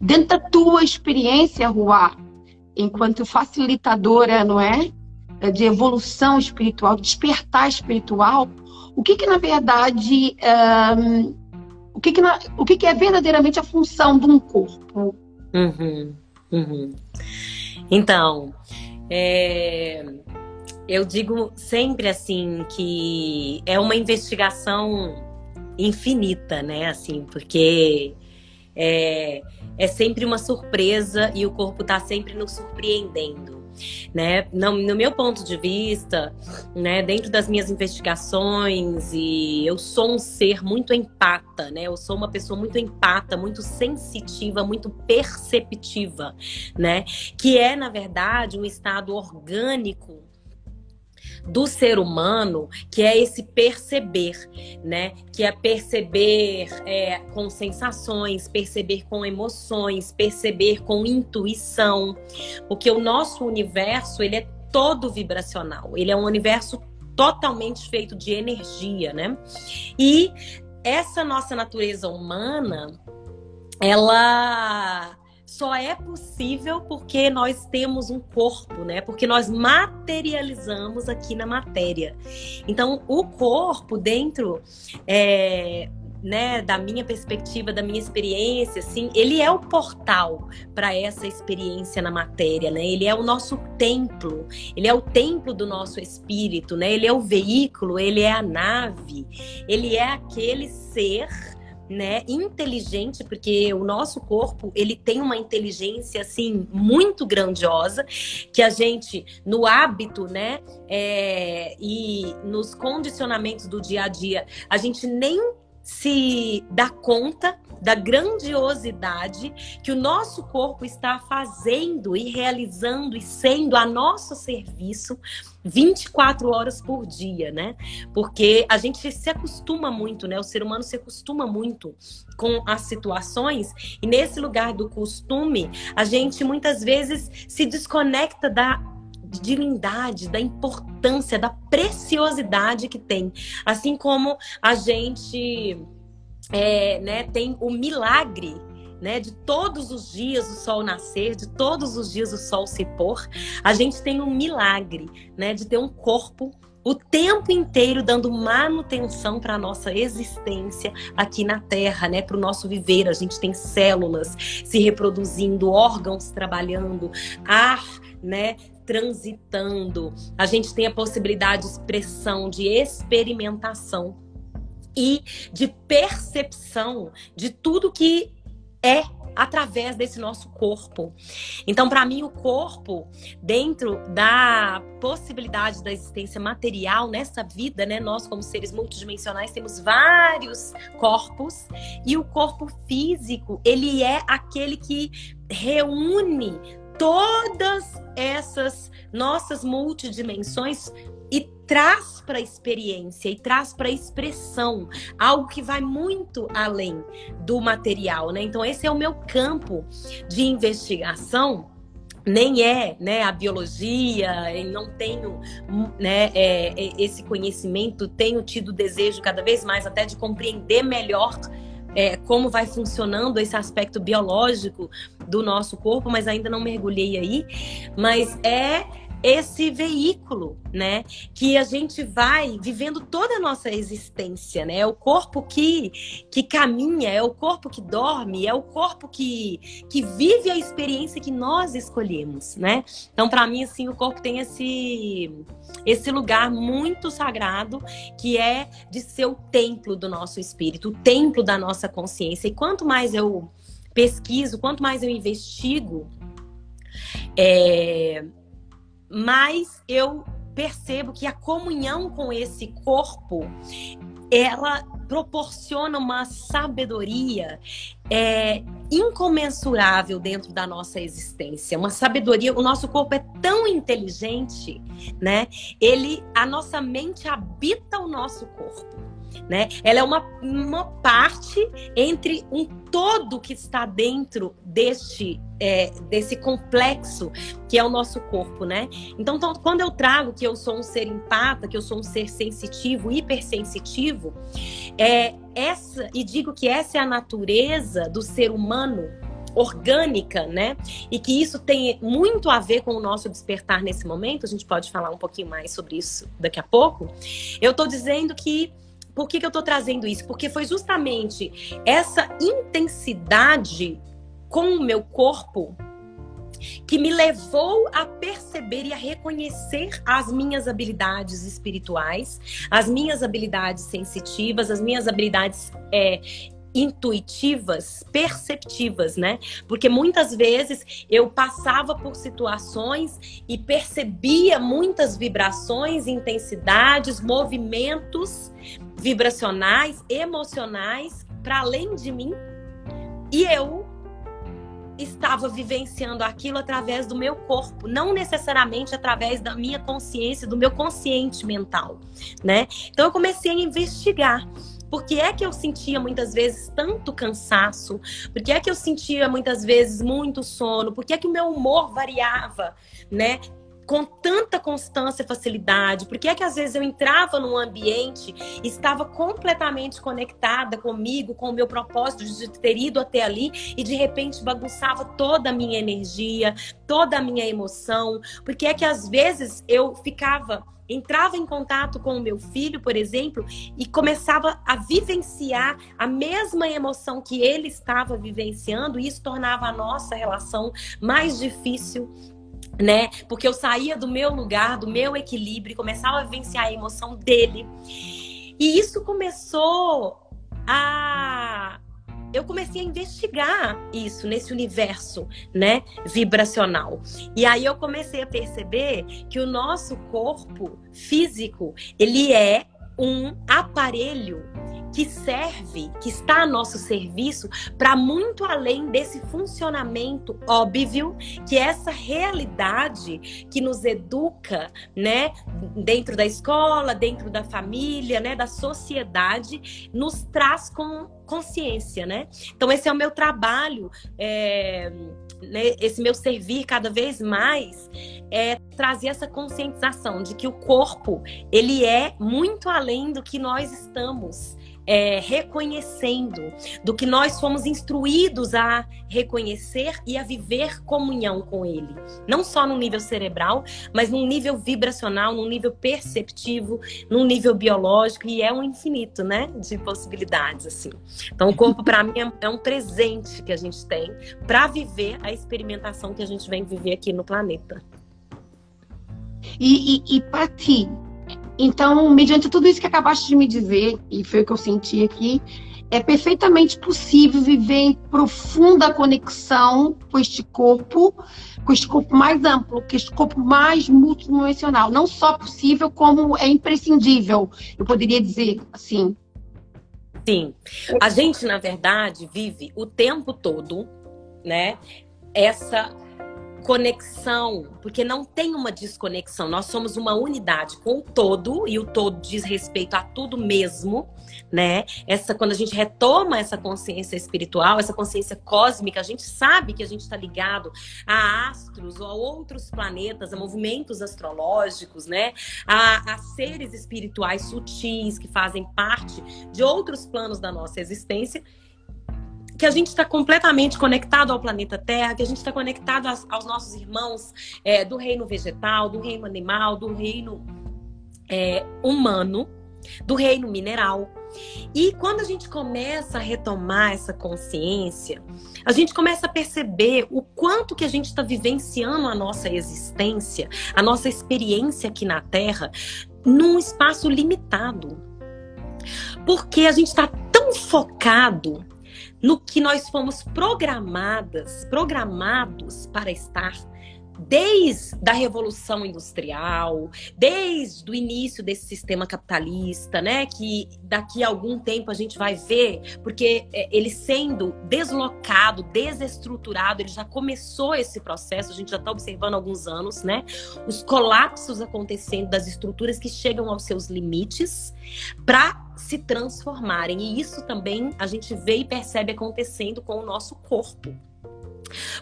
Dentro da tua experiência, Ruá, enquanto facilitadora, não é? De evolução espiritual, despertar espiritual, o que que na verdade, um, o que que, na, o que que é verdadeiramente a função de um corpo? Uhum, uhum. Então, é, eu digo sempre assim que é uma investigação infinita, né? Assim, porque é, é sempre uma surpresa e o corpo está sempre nos surpreendendo. Né? No, no, meu ponto de vista, né, dentro das minhas investigações, e eu sou um ser muito empata, né? Eu sou uma pessoa muito empata, muito sensitiva, muito perceptiva, né? Que é, na verdade, um estado orgânico do ser humano, que é esse perceber, né? Que é perceber é, com sensações, perceber com emoções, perceber com intuição, porque o nosso universo ele é todo vibracional, ele é um universo totalmente feito de energia, né? E essa nossa natureza humana, ela só é possível porque nós temos um corpo, né? Porque nós materializamos aqui na matéria. Então, o corpo dentro é, né, da minha perspectiva, da minha experiência, assim, ele é o portal para essa experiência na matéria, né? Ele é o nosso templo, ele é o templo do nosso espírito, né? Ele é o veículo, ele é a nave, ele é aquele ser né, inteligente, porque o nosso corpo, ele tem uma inteligência, assim, muito grandiosa, que a gente, no hábito, né, é, e nos condicionamentos do dia a dia, a gente nem se dá conta da grandiosidade que o nosso corpo está fazendo e realizando e sendo a nosso serviço 24 horas por dia, né? Porque a gente se acostuma muito, né? O ser humano se acostuma muito com as situações e nesse lugar do costume, a gente muitas vezes se desconecta da divindade, da importância, da preciosidade que tem. Assim como a gente é, né, tem o milagre né, de todos os dias o sol nascer, de todos os dias o sol se pôr, a gente tem um milagre, né, de ter um corpo o tempo inteiro dando manutenção para a nossa existência aqui na Terra, né? Para o nosso viver. A gente tem células se reproduzindo, órgãos trabalhando, ar, né? Transitando. A gente tem a possibilidade de expressão, de experimentação e de percepção de tudo que é através desse nosso corpo. Então, para mim, o corpo, dentro da possibilidade da existência material nessa vida, né? Nós, como seres multidimensionais, temos vários corpos e o corpo físico, ele é aquele que reúne todas essas nossas multidimensões traz para a experiência e traz para a expressão algo que vai muito além do material, né? Então esse é o meu campo de investigação nem é né, a biologia, não tenho né, é, é, esse conhecimento, tenho tido desejo cada vez mais até de compreender melhor é, como vai funcionando esse aspecto biológico do nosso corpo, mas ainda não mergulhei aí. Mas é esse veículo, né? Que a gente vai vivendo toda a nossa existência, né? É o corpo que, que caminha, é o corpo que dorme, é o corpo que, que vive a experiência que nós escolhemos, né? Então, para mim, assim, o corpo tem esse, esse lugar muito sagrado que é de ser o templo do nosso espírito, o templo da nossa consciência. E quanto mais eu pesquiso, quanto mais eu investigo, é, mas eu percebo que a comunhão com esse corpo ela proporciona uma sabedoria é, incomensurável dentro da nossa existência, uma sabedoria. O nosso corpo é tão inteligente, né? Ele, a nossa mente habita o nosso corpo né? Ela é uma, uma parte entre um todo que está dentro deste é, desse complexo que é o nosso corpo, né? Então, então, quando eu trago que eu sou um ser empata, que eu sou um ser sensitivo, hipersensitivo, é essa e digo que essa é a natureza do ser humano orgânica, né? E que isso tem muito a ver com o nosso despertar nesse momento. A gente pode falar um pouquinho mais sobre isso daqui a pouco. Eu estou dizendo que por que, que eu estou trazendo isso? Porque foi justamente essa intensidade com o meu corpo que me levou a perceber e a reconhecer as minhas habilidades espirituais, as minhas habilidades sensitivas, as minhas habilidades é, intuitivas, perceptivas, né? Porque muitas vezes eu passava por situações e percebia muitas vibrações, intensidades, movimentos vibracionais, emocionais para além de mim. E eu estava vivenciando aquilo através do meu corpo, não necessariamente através da minha consciência, do meu consciente mental, né? Então eu comecei a investigar. Por que é que eu sentia muitas vezes tanto cansaço? Por que é que eu sentia muitas vezes muito sono? Por que é que o meu humor variava, né? Com tanta constância e facilidade? Por que é que às vezes eu entrava num ambiente e estava completamente conectada comigo, com o meu propósito de ter ido até ali e de repente bagunçava toda a minha energia, toda a minha emoção? Por que é que às vezes eu ficava entrava em contato com o meu filho, por exemplo, e começava a vivenciar a mesma emoção que ele estava vivenciando, e isso tornava a nossa relação mais difícil né? Porque eu saía do meu lugar, do meu equilíbrio, começava a vivenciar a emoção dele. E isso começou a eu comecei a investigar isso nesse universo, né, vibracional. E aí eu comecei a perceber que o nosso corpo físico, ele é um aparelho que serve, que está a nosso serviço para muito além desse funcionamento óbvio, que é essa realidade que nos educa, né, dentro da escola, dentro da família, né, da sociedade, nos traz com consciência, né? Então esse é o meu trabalho, é, né, esse meu servir cada vez mais é trazer essa conscientização de que o corpo ele é muito além do que nós estamos é, reconhecendo, do que nós fomos instruídos a reconhecer e a viver comunhão com Ele. Não só no nível cerebral, mas num nível vibracional, num nível perceptivo, num nível biológico, e é um infinito, né? De possibilidades, assim. Então, o corpo, para mim, é um presente que a gente tem para viver a experimentação que a gente vem viver aqui no planeta. E, e, e para ti, então, mediante tudo isso que acabaste de me dizer, e foi o que eu senti aqui, é perfeitamente possível viver em profunda conexão com este corpo, com este corpo mais amplo, com este corpo mais multidimensional. Não só possível, como é imprescindível, eu poderia dizer assim. Sim. A gente, na verdade, vive o tempo todo, né? Essa conexão, porque não tem uma desconexão. Nós somos uma unidade com o todo e o todo diz respeito a tudo mesmo, né? Essa quando a gente retoma essa consciência espiritual, essa consciência cósmica, a gente sabe que a gente está ligado a astros ou a outros planetas, a movimentos astrológicos, né? A, a seres espirituais sutis que fazem parte de outros planos da nossa existência que a gente está completamente conectado ao planeta Terra, que a gente está conectado aos, aos, nossos irmãos é, do reino vegetal, do reino animal, do reino é, humano, do reino mineral. E quando a gente começa a retomar essa consciência, a gente começa a perceber o quanto que a gente está vivenciando a nossa existência, a nossa experiência aqui na Terra, num espaço limitado. Porque a gente está tão focado no que nós fomos programadas, programados para estar desde a revolução industrial, desde o início desse sistema capitalista, né, que daqui a algum tempo a gente vai ver, porque é, ele sendo deslocado, desestruturado, ele já começou esse processo, a gente já está observando há alguns anos, né, os colapsos acontecendo das estruturas que chegam aos seus limites para se transformarem. E isso também a gente vê e percebe acontecendo com o nosso corpo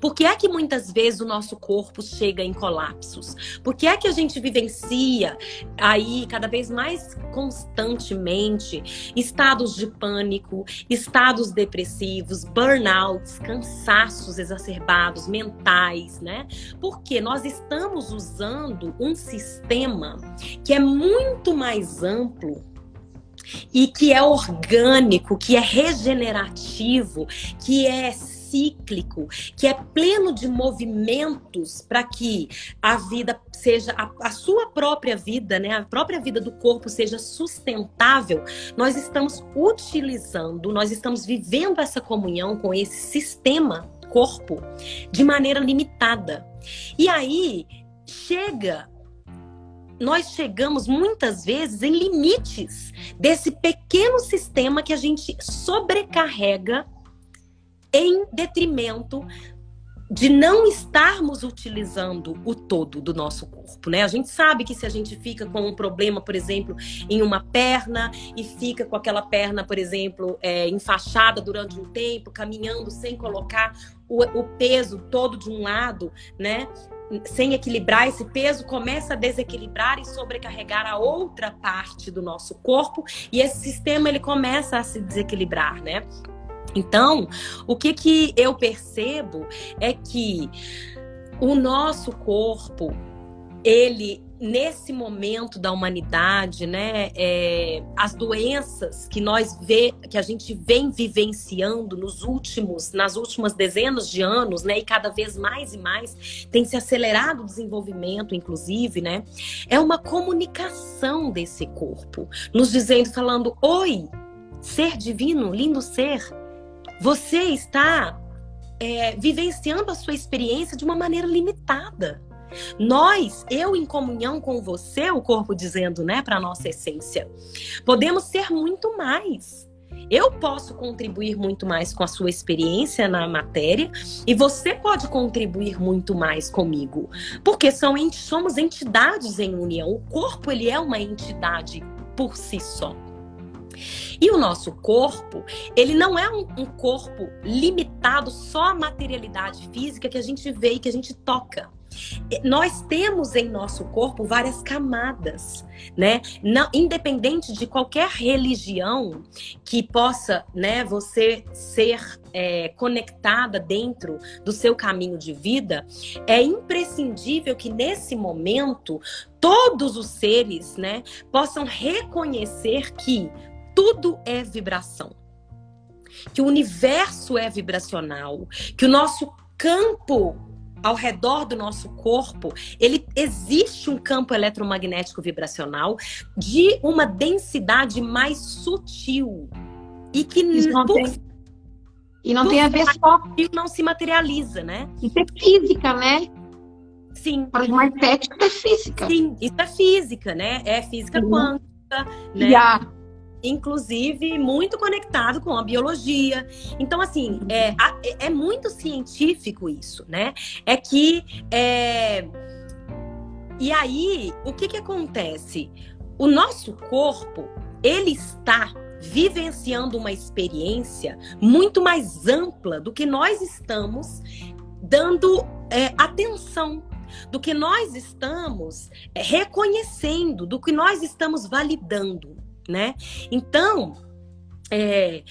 Por que é que muitas vezes o nosso corpo chega em colapsos? Por que é que a gente vivencia aí cada vez mais constantemente estados de pânico, estados depressivos, burnouts, cansaços exacerbados mentais, né? Porque nós estamos usando um sistema que é muito mais amplo e que é orgânico, que é regenerativo, que é cíclico, que é pleno de movimentos para que a vida seja a, a, sua própria vida, né, a própria vida do corpo seja sustentável, nós estamos utilizando, nós estamos vivendo essa comunhão com esse sistema corpo de maneira limitada. E aí chega nós chegamos muitas vezes em limites desse pequeno sistema que a gente sobrecarrega em detrimento de não estarmos utilizando o todo do nosso corpo, né? A gente sabe que se a gente fica com um problema, por exemplo, em uma perna e fica com aquela perna, por exemplo, é, enfaixada durante um tempo, caminhando sem colocar o, o peso todo de um lado, né? Sem equilibrar esse peso, começa a desequilibrar e sobrecarregar a outra parte do nosso corpo e esse sistema ele começa a se desequilibrar, né? Então, o que, que eu percebo é que o nosso corpo, ele nesse momento da humanidade, né, é, as doenças que nós vê, que a gente vem vivenciando nos últimos, nas últimas dezenas de anos, né, e cada vez mais e mais tem se acelerado o desenvolvimento, inclusive, né, é uma comunicação desse corpo, nos dizendo, falando, oi, ser divino, lindo ser, você está é, vivenciando a sua experiência de uma maneira limitada. Nós, eu em comunhão com você, o corpo dizendo, né, para nossa essência, podemos ser muito mais. Eu posso contribuir muito mais com a sua experiência na matéria e você pode contribuir muito mais comigo, porque são somos entidades em união. O corpo ele é uma entidade por si só. E o nosso corpo, ele não é um, um corpo limitado só à materialidade física que a gente vê e que a gente toca nós temos em nosso corpo várias camadas, né? Não, independente de qualquer religião que possa, né, você ser é, conectada dentro do seu caminho de vida, é imprescindível que nesse momento todos os seres, né, possam reconhecer que tudo é vibração. Que o universo é vibracional, que o nosso campo ao redor do nosso corpo, ele existe um campo eletromagnético vibracional de uma densidade mais sutil e que não tem, e não tem a ver só não se materializa, né? Isso é física, né? Sim. Para os mais céticos é física. Sim, isso é física, né? É física Sim. quântica, né? Yeah inclusive muito conectado com a biologia. Então, assim, é, é, muito científico isso, né? É que. É... E aí, o que, que acontece? O nosso corpo, ele está vivenciando uma experiência muito mais ampla do que nós estamos dando é, atenção do que nós estamos é, reconhecendo, do que nós estamos validando né? Então, é,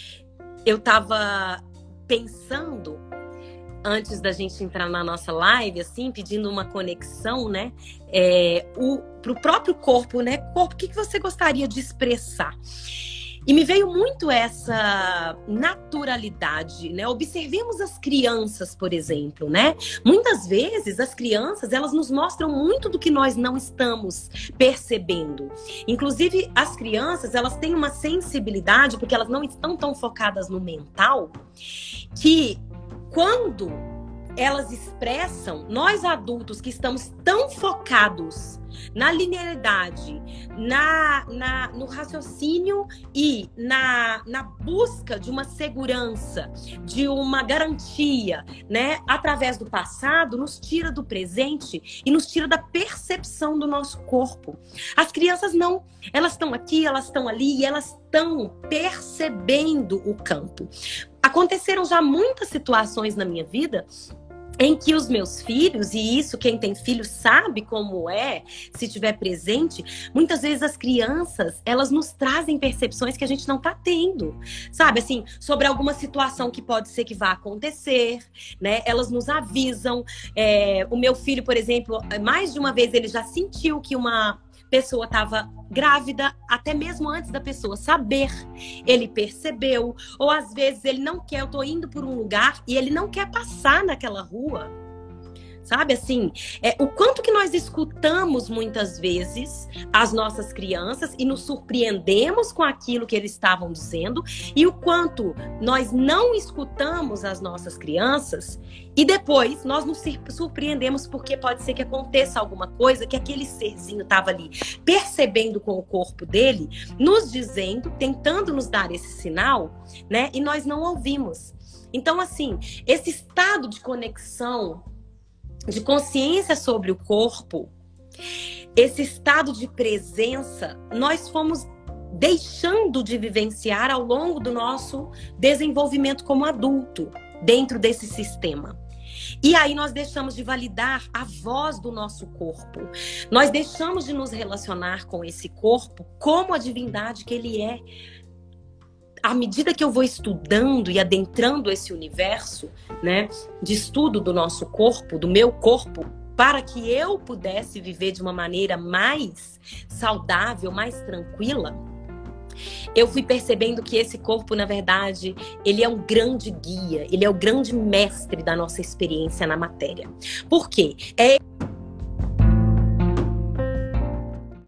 eu estava pensando antes da gente entrar na nossa live, assim, pedindo uma conexão, né? É, o, pro próprio corpo, né? Corpo, o que, que você gostaria de expressar? E me veio muito essa naturalidade, né? Observemos as crianças, por exemplo, né? Muitas vezes as crianças, elas nos mostram muito do que nós não estamos percebendo. Inclusive, as crianças, elas têm uma sensibilidade porque elas não estão tão focadas no mental que quando elas expressam, nós adultos que estamos tão focados na linearidade, na, na, no raciocínio e na, na busca de uma segurança, de uma garantia, né, através do passado, nos tira do presente e nos tira da percepção do nosso corpo. As crianças não, elas estão aqui, elas estão ali e elas estão percebendo o campo. Aconteceram já muitas situações na minha vida em que os meus filhos, e isso quem tem filho sabe como é, se tiver presente, muitas vezes as crianças, elas nos trazem percepções que a gente não tá tendo, sabe? Assim, sobre alguma situação que pode ser que vá acontecer, né? Elas nos avisam. É, o meu filho, por exemplo, mais de uma vez ele já sentiu que uma pessoa estava grávida, até mesmo antes da pessoa saber. Ele percebeu, ou às vezes ele não quer, eu tô indo por um lugar e ele não quer passar naquela rua sabe? Assim, é, o quanto que nós escutamos muitas vezes as nossas crianças e nos surpreendemos com aquilo que eles estavam dizendo e o quanto nós não escutamos as nossas crianças e depois nós nos surpreendemos porque pode ser que aconteça alguma coisa que aquele serzinho estava ali percebendo com o corpo dele, nos dizendo, tentando nos dar esse sinal, né? E nós não ouvimos. Então, assim, esse estado de conexão de consciência sobre o corpo, esse estado de presença, nós fomos deixando de vivenciar ao longo do nosso desenvolvimento como adulto, dentro desse sistema. E aí nós deixamos de validar a voz do nosso corpo. Nós deixamos de nos relacionar com esse corpo como a divindade que ele é à medida que eu vou estudando e adentrando esse universo, né, de estudo do nosso corpo, do meu corpo, para que eu pudesse viver de uma maneira mais saudável, mais tranquila, eu fui percebendo que esse corpo, na verdade, ele é um grande guia, ele é o grande mestre da nossa experiência na matéria. Por quê? É